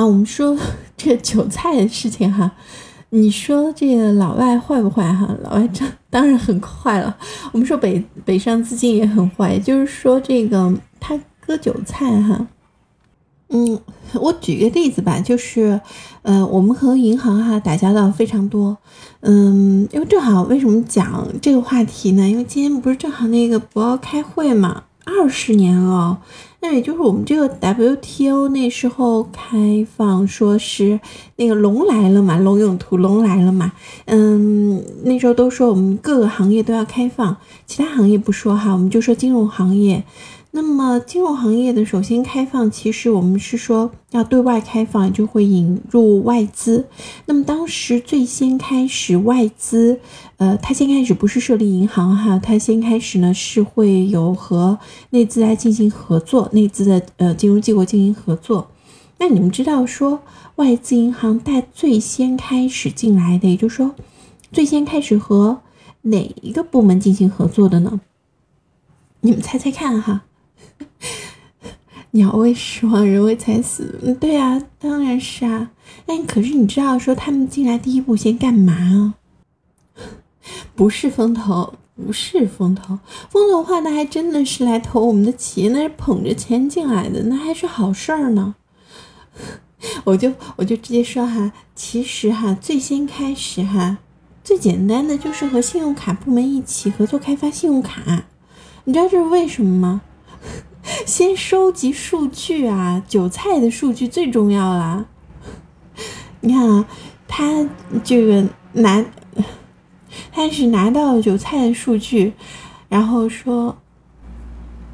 啊，我们说 这韭菜的事情哈，你说这个老外坏不坏哈？老外这当然很坏了。我们说北北上资金也很坏，就是说这个他割韭菜哈。嗯，我举个例子吧，就是，呃，我们和银行哈打交道非常多。嗯，因为正好为什么讲这个话题呢？因为今天不是正好那个博鳌开会嘛，二十年了。那也就是我们这个 WTO 那时候开放，说是那个龙来了嘛，龙涌图龙来了嘛。嗯，那时候都说我们各个行业都要开放，其他行业不说哈，我们就说金融行业。那么金融行业的首先开放，其实我们是说要对外开放，就会引入外资。那么当时最先开始外资，呃，它先开始不是设立银行哈，它先开始呢是会有和内资来进行合作，内资的呃金融机构进行合作。那你们知道说外资银行带最先开始进来的，也就是说最先开始和哪一个部门进行合作的呢？你们猜猜看哈。鸟为食亡，人为财死。嗯，对啊，当然是啊。但可是你知道说他们进来第一步先干嘛啊？不是风投，不是风投。风投的话，那还真的是来投我们的企业，那是捧着钱进来的，那还是好事儿呢。我就我就直接说哈，其实哈，最先开始哈，最简单的就是和信用卡部门一起合作开发信用卡。你知道这是为什么吗？先收集数据啊，韭菜的数据最重要啦。你看啊，他这个拿，他是拿到韭菜的数据，然后说，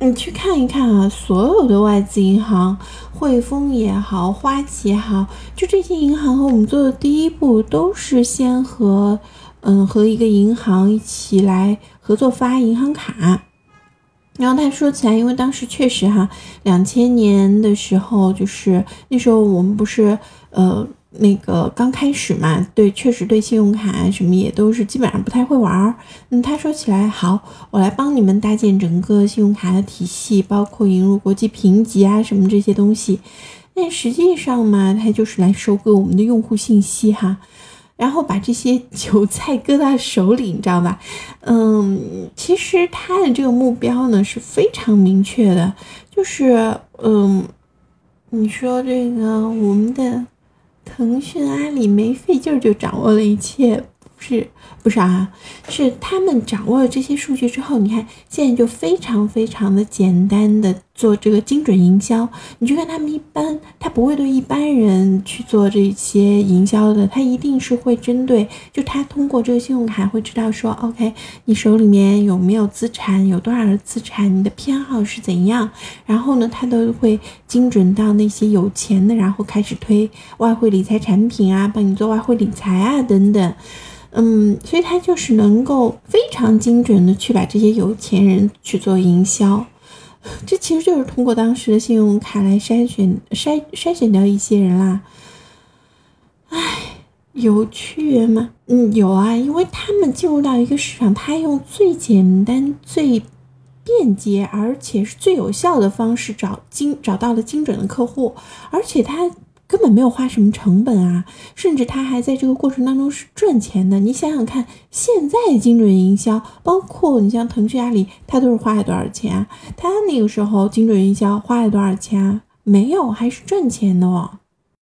你去看一看啊，所有的外资银行，汇丰也好，花旗也好，就这些银行和我们做的第一步，都是先和，嗯，和一个银行一起来合作发银行卡。然后他说起来，因为当时确实哈，两千年的时候，就是那时候我们不是呃那个刚开始嘛，对，确实对信用卡什么也都是基本上不太会玩儿。嗯，他说起来好，我来帮你们搭建整个信用卡的体系，包括引入国际评级啊什么这些东西。但实际上嘛，他就是来收割我们的用户信息哈。然后把这些韭菜割到手里，你知道吧？嗯，其实他的这个目标呢是非常明确的，就是嗯，你说这个我们的腾讯、阿里没费劲儿就掌握了一切。是不是啊？是他们掌握了这些数据之后，你看现在就非常非常的简单的做这个精准营销。你就看他们一般，他不会对一般人去做这些营销的，他一定是会针对，就他通过这个信用卡会知道说，OK，你手里面有没有资产，有多少的资产，你的偏好是怎样，然后呢，他都会精准到那些有钱的，然后开始推外汇理财产品啊，帮你做外汇理财啊等等。嗯，所以他就是能够非常精准的去把这些有钱人去做营销，这其实就是通过当时的信用卡来筛选筛筛选掉一些人啦。唉，有趣吗？嗯，有啊，因为他们进入到一个市场，他用最简单、最便捷，而且是最有效的方式找精找到了精准的客户，而且他。根本没有花什么成本啊，甚至他还在这个过程当中是赚钱的。你想想看，现在精准营销，包括你像腾讯、阿里，他都是花了多少钱？他那个时候精准营销花了多少钱？没有，还是赚钱的哦。